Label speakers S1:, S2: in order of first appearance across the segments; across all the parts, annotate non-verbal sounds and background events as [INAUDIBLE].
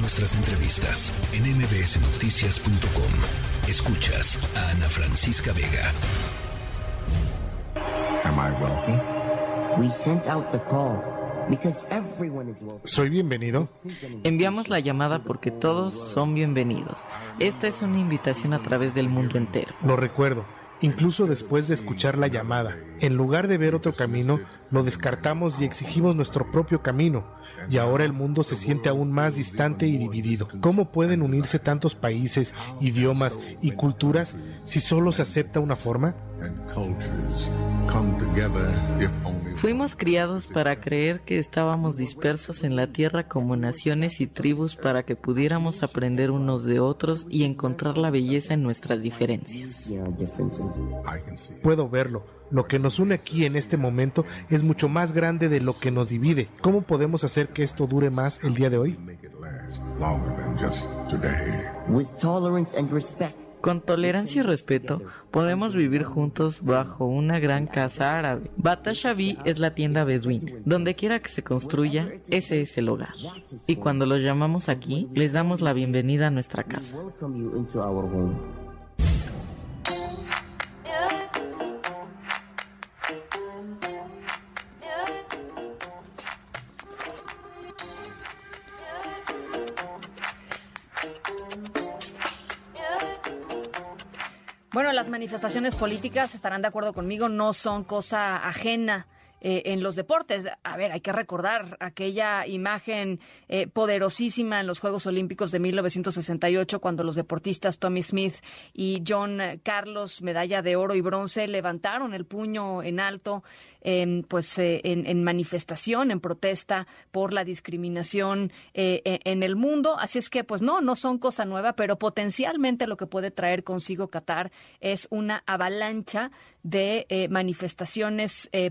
S1: Nuestras entrevistas en mbsnoticias.com. Escuchas a Ana Francisca Vega.
S2: Am I welcome?
S3: We sent out the call because everyone is welcome.
S4: ¿Soy bienvenido?
S5: Enviamos la llamada porque todos son bienvenidos. Esta es una invitación a través del mundo entero.
S4: Lo recuerdo, incluso después de escuchar la llamada. En lugar de ver otro camino, lo descartamos y exigimos nuestro propio camino. Y ahora el mundo se siente aún más distante y dividido. ¿Cómo pueden unirse tantos países, idiomas y culturas si solo se acepta una forma?
S5: Fuimos criados para creer que estábamos dispersos en la tierra como naciones y tribus para que pudiéramos aprender unos de otros y encontrar la belleza en nuestras diferencias.
S4: Puedo verlo. Lo que nos une aquí en este momento es mucho más grande de lo que nos divide. ¿Cómo podemos hacer que esto dure más el día de hoy?
S5: Con tolerancia y respeto podemos vivir juntos bajo una gran casa árabe. Batashabi es la tienda beduina. Donde quiera que se construya, ese es el hogar. Y cuando los llamamos aquí, les damos la bienvenida a nuestra casa.
S6: Bueno, las manifestaciones políticas, estarán de acuerdo conmigo, no son cosa ajena. Eh, en los deportes. A ver, hay que recordar aquella imagen eh, poderosísima en los Juegos Olímpicos de 1968, cuando los deportistas Tommy Smith y John Carlos, medalla de oro y bronce, levantaron el puño en alto, en, pues eh, en, en manifestación, en protesta por la discriminación eh, en, en el mundo. Así es que, pues no, no son cosa nueva, pero potencialmente lo que puede traer consigo Qatar es una avalancha de eh, manifestaciones eh,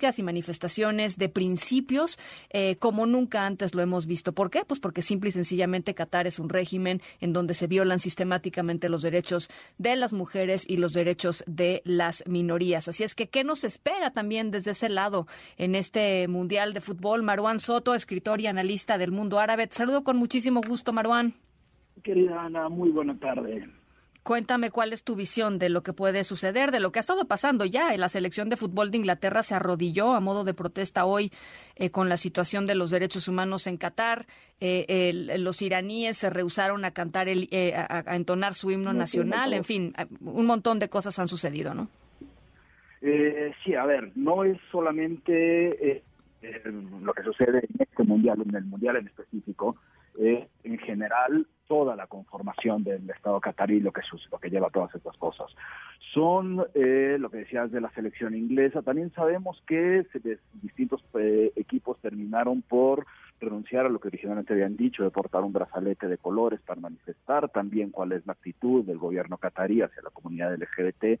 S6: y manifestaciones de principios eh, como nunca antes lo hemos visto. ¿Por qué? Pues porque simple y sencillamente Qatar es un régimen en donde se violan sistemáticamente los derechos de las mujeres y los derechos de las minorías. Así es que, ¿qué nos espera también desde ese lado en este Mundial de Fútbol? Marwan Soto, escritor y analista del mundo árabe. Saludo con muchísimo gusto, Marwan.
S7: Querida Ana, muy buena tarde.
S6: Cuéntame cuál es tu visión de lo que puede suceder, de lo que ha estado pasando ya. La selección de fútbol de Inglaterra se arrodilló a modo de protesta hoy eh, con la situación de los derechos humanos en Qatar. Eh, los iraníes se rehusaron a cantar, el, eh, a, a entonar su himno nacional. En fin, un montón de cosas han sucedido, ¿no?
S7: Eh, sí, a ver, no es solamente eh, eh, lo que sucede en este mundial, en el mundial en específico, eh, en general toda la conformación del Estado catarí lo que sus- lo que lleva a todas estas cosas. Son eh, lo que decías de la selección inglesa. También sabemos que distintos eh, equipos terminaron por renunciar a lo que originalmente habían dicho de portar un brazalete de colores para manifestar también cuál es la actitud del gobierno catarí hacia la comunidad LGBT.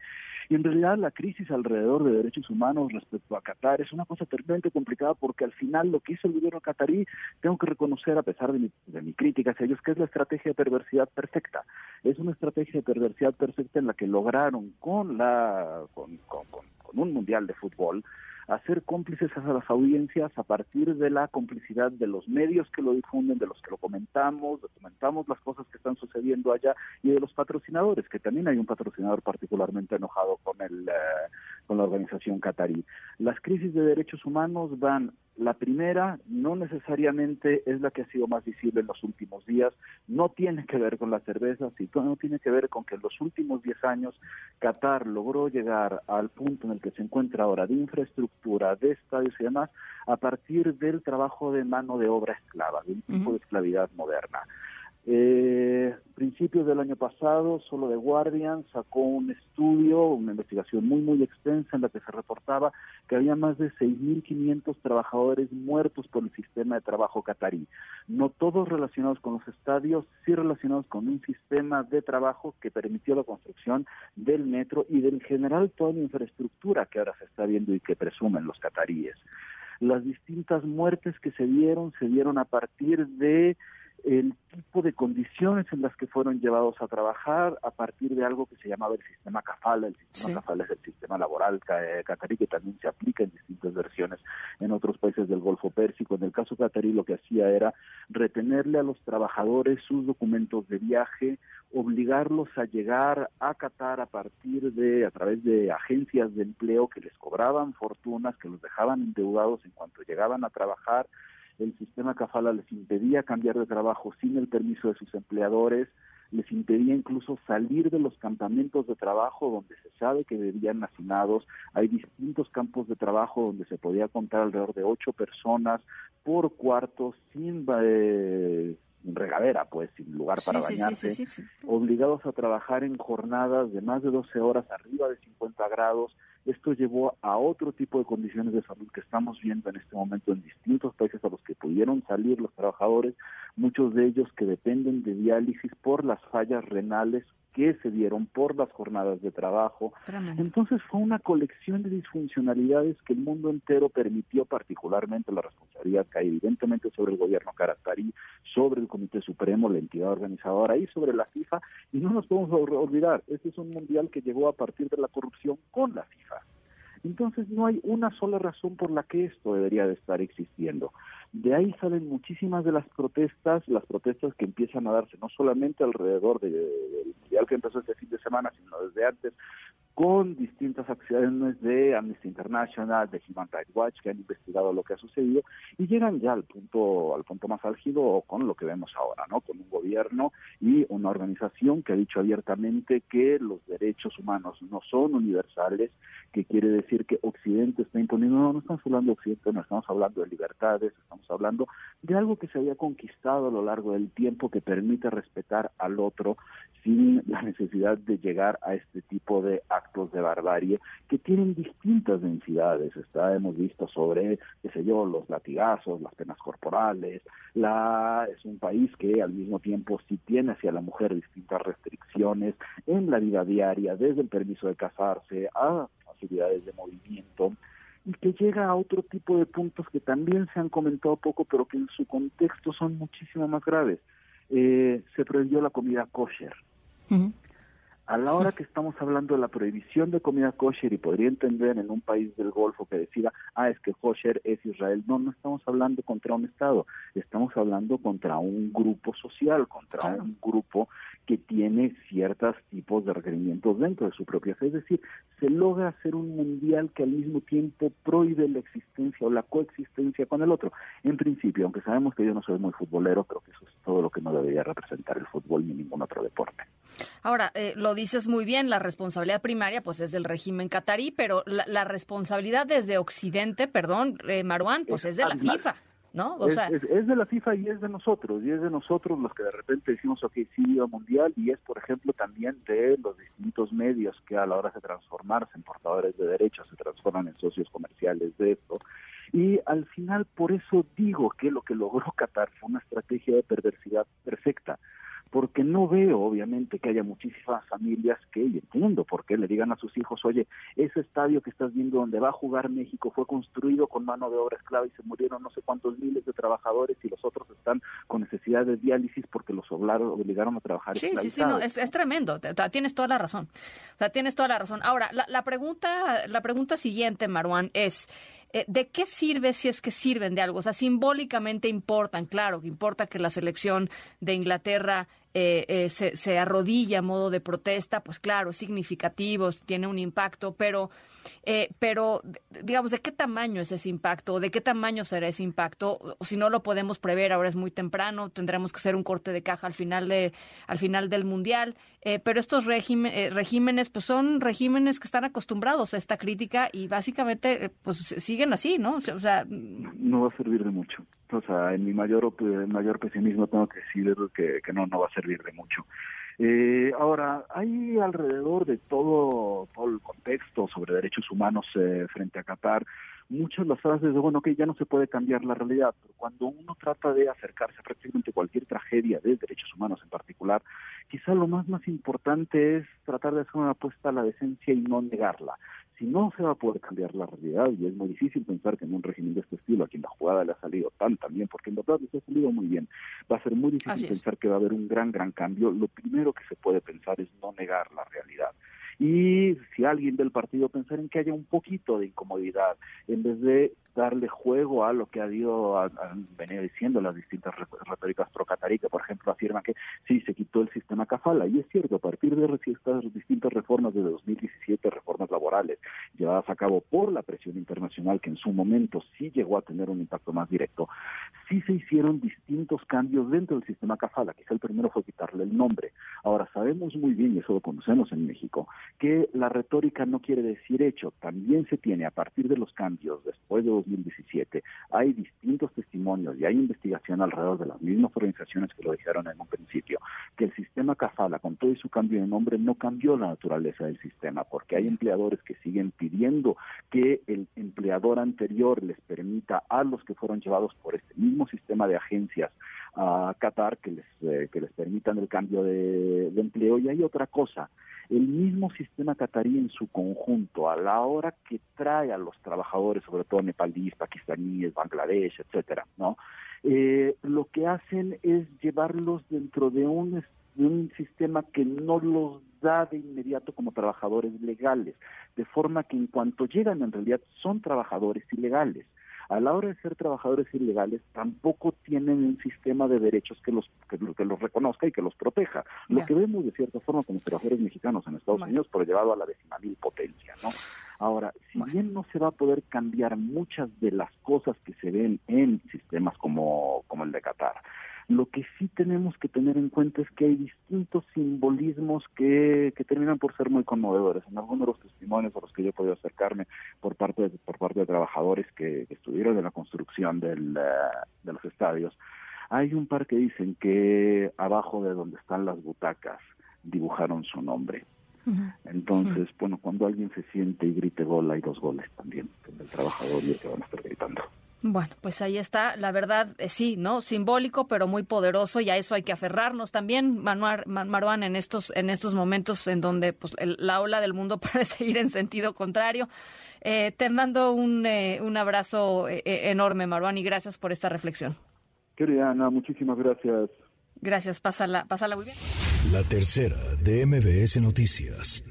S7: Y en realidad la crisis alrededor de derechos humanos respecto a Qatar es una cosa terriblemente complicada porque al final lo que hizo el gobierno catarí, tengo que reconocer a pesar de mi, de mi crítica hacia ellos, que es la estrategia de perversidad perfecta. Es una estrategia de perversidad perfecta en la que lograron con, la, con- con- con un mundial de fútbol hacer cómplices a las audiencias a partir de la complicidad de los medios que lo difunden, de los que lo comentamos, documentamos las cosas que están sucediendo allá y de los patrocinadores, que también hay un patrocinador particularmente enojado con el eh, con la organización catarí. Las crisis de derechos humanos van la primera no necesariamente es la que ha sido más visible en los últimos días, no tiene que ver con la cerveza, sino tiene que ver con que en los últimos 10 años Qatar logró llegar al punto en el que se encuentra ahora de infraestructura, de estadios y demás, a partir del trabajo de mano de obra esclava, de un tipo de esclavidad moderna. Eh, principios del año pasado, solo The Guardian sacó un estudio, una investigación muy, muy extensa en la que se reportaba que había más de 6.500 trabajadores muertos por el sistema de trabajo catarí. No todos relacionados con los estadios, sí relacionados con un sistema de trabajo que permitió la construcción del metro y del general toda la infraestructura que ahora se está viendo y que presumen los cataríes. Las distintas muertes que se dieron se dieron a partir de el tipo de condiciones en las que fueron llevados a trabajar a partir de algo que se llamaba el sistema CAFAL. El sistema CAFAL es el sistema laboral catarí que también se aplica en distintas versiones en otros países del Golfo Pérsico. En el caso catarí lo que hacía era retenerle a los trabajadores sus documentos de viaje, obligarlos a llegar a Qatar a partir de, a través de agencias de empleo que les cobraban fortunas, que los dejaban endeudados en cuanto llegaban a trabajar. El sistema Kafala les impedía cambiar de trabajo sin el permiso de sus empleadores, les impedía incluso salir de los campamentos de trabajo donde se sabe que vivían hacinados. Hay distintos campos de trabajo donde se podía contar alrededor de ocho personas por cuarto sin eh, regadera, pues, sin lugar para bañarse, obligados a trabajar en jornadas de más de 12 horas arriba de 50 grados. Esto llevó a otro tipo de condiciones de salud que estamos viendo en este momento en distintos países a los que pudieron salir los trabajadores, muchos de ellos que dependen de diálisis por las fallas renales que se dieron por las jornadas de trabajo. Entonces fue una colección de disfuncionalidades que el mundo entero permitió, particularmente la responsabilidad cae evidentemente sobre el gobierno caratarí, sobre el Comité Supremo, la entidad organizadora y sobre la FIFA. Y no nos podemos olvidar, este es un mundial que llegó a partir de la corrupción con la FIFA. Entonces no hay una sola razón por la que esto debería de estar existiendo. De ahí salen muchísimas de las protestas, las protestas que empiezan a darse no solamente alrededor del mundial que empezó este fin de semana, sino desde antes, con distintas acciones de Amnesty International, de Human Rights Watch, que han investigado lo que ha sucedido y llegan ya al punto, al punto más álgido con lo que vemos ahora, ¿no? Con un gobierno y una organización que ha dicho abiertamente que los derechos humanos no son universales, que quiere decir que Occidente está imponiendo, no, no estamos hablando de Occidente, no estamos hablando de libertades, estamos hablando de algo que se había conquistado a lo largo del tiempo que permite respetar al otro sin la necesidad de llegar a este tipo de actos de barbarie que tienen distintas densidades. Está, hemos visto sobre, qué sé yo, los latigazos, las penas corporales. La, es un país que al mismo tiempo sí tiene hacia la mujer distintas restricciones en la vida diaria, desde el permiso de casarse a facilidades de movimiento y que llega a otro tipo de puntos que también se han comentado poco, pero que en su contexto son muchísimo más graves. Eh, se prohibió la comida kosher. A la hora que estamos hablando de la prohibición de comida kosher y podría entender en un país del Golfo que decida, ah, es que kosher es Israel. No, no estamos hablando contra un Estado, estamos hablando contra un grupo social, contra un grupo que tiene ciertos tipos de requerimientos dentro de su propia fe. Es decir, se logra hacer un mundial que al mismo tiempo prohíbe la existencia o la coexistencia con el otro. En principio, aunque sabemos que yo no soy muy futbolero, creo que eso es todo lo que no debería representar el fútbol ni ningún otro deporte.
S6: Ahora, eh, lo dices muy bien, la responsabilidad primaria pues es del régimen catarí, pero la, responsabilidad desde Occidente, perdón, eh, Maruán, pues es, de la FIFA. ¿No?
S7: O es, sea... es, de la FIFA y es de nosotros, y es de nosotros los que de repente decimos, ok, sí, a mundial, y es, por ejemplo, también de los distintos medios que a la hora de transformarse en portadores de derechos se transforman en socios comerciales de esto. Y al final, por eso digo que lo que logró Qatar fue una estrategia de perversidad perfecta porque no veo obviamente que haya muchísimas familias que, y entiendo por qué, le digan a sus hijos, oye, ese estadio que estás viendo donde va a jugar México fue construido con mano de obra esclava y se murieron no sé cuántos miles de trabajadores y los otros están con necesidad de diálisis porque los obligaron a trabajar.
S6: Sí, sí, sí, no, es, tremendo, tienes toda la razón, o sea, tienes toda la razón. Ahora, la, la pregunta, la pregunta siguiente, Maruán, es... Eh, ¿De qué sirve si es que sirven de algo? O sea, simbólicamente importan, claro, que importa que la selección de Inglaterra eh, eh, se, se, arrodilla a modo de protesta, pues claro, es significativo, tiene un impacto, pero, eh, pero digamos, ¿de qué tamaño es ese impacto? ¿De qué tamaño será ese impacto? Si no lo podemos prever, ahora es muy temprano, tendremos que hacer un corte de caja al final, de, al final del Mundial, pero estos regímenes, pues son regímenes que están acostumbrados a esta crítica y básicamente, pues siguen así, ¿no? O sea,
S7: no va a servir de mucho o sea, en mi mayor mayor pesimismo tengo que decir que, no, no va a servir de mucho. Eh, ahora, hay alrededor de todo, todo el contexto sobre derechos humanos eh, frente a Qatar muchas las frases de, bueno, que ya no se puede cambiar la realidad, pero cuando uno trata de acercarse a prácticamente cualquier tragedia de derechos humanos en particular, quizá lo más más importante es tratar de hacer una apuesta a la decencia y no negarla si no se va a poder cambiar la realidad, y es muy difícil pensar que en un régimen de este estilo, a quien la jugada le ha salido tan, bien, porque en verdad les ha salido muy bien, va a ser muy difícil pensar que va a haber un gran, gran cambio. Lo primero que se puede pensar es no negar la realidad. Y si alguien del partido pensar en que haya un poquito de incomodidad, en vez de darle juego a lo que ha ido, han venido diciendo las distintas retóricas pro que por ejemplo, afirma que sí, se quitó el sistema Cafala, y es cierto, a partir de estas distintas reformas de 2017, reformas laborales, llevadas a cabo por la presión internacional, que en su momento sí llegó a tener un impacto más directo, sí se hicieron distintos cambios dentro del sistema Cafala, quizá el primero fue quitarle el nombre. Ahora, sabemos muy bien, y eso lo conocemos en México, que la retórica no quiere decir hecho, también se tiene a partir de los cambios después de 2017, hay distintos testimonios y hay investigación alrededor de las mismas organizaciones que lo dijeron en un principio, que el sistema Cafala, con todo y su cambio de nombre, no cambió la naturaleza del sistema, porque hay empleadores que siguen pidiendo que el empleador anterior les permita a los que fueron llevados por este mismo sistema de agencias a Qatar que les, eh, que les permitan el cambio de, empleo. Y hay otra cosa, el mismo sistema catarí en su conjunto, a la hora que trae a los trabajadores, sobre todo nepalíes, pakistaníes, Bangladesh, etcétera, ¿no? Eh, lo que hacen es llevarlos dentro de un, de un sistema que no los da de inmediato como trabajadores legales, de forma que en cuanto llegan en realidad son trabajadores ilegales a la hora de ser trabajadores ilegales tampoco tienen un sistema de derechos que los que, los reconozca y que los proteja. Lo que vemos de cierta forma como trabajadores mexicanos en Estados Unidos, pero llevado a la mil potencia, ¿no? Ahora, si bien no se va a poder cambiar muchas de las cosas que se ven en sistemas como, como el de Qatar, lo que sí tenemos que tener en cuenta es que hay distintos simbolismos que, que terminan por ser muy conmovedores. En algunos de los testimonios a los que yo he podido acercarme por parte de trabajadores que, estuvieron en la construcción del, eh, de los estadios, hay un par que dicen que abajo de donde están las butacas dibujaron su nombre. Entonces, bueno, cuando alguien se siente y grite gol, hay dos goles también, el trabajador y el que van a estar gritando.
S6: Bueno, pues ahí está, la verdad, eh, sí, ¿no? Simbólico, pero muy poderoso y a eso hay que aferrarnos también, Manuel, Maruán, en estos, en estos momentos en donde pues, la ola del mundo [LAUGHS] parece ir en sentido contrario. Eh, te mando un, eh, un abrazo enorme, Maruán, y gracias por esta reflexión.
S7: Querida Ana, muchísimas gracias.
S6: Gracias, pásala, pásala muy bien.
S1: La tercera de MBS Noticias.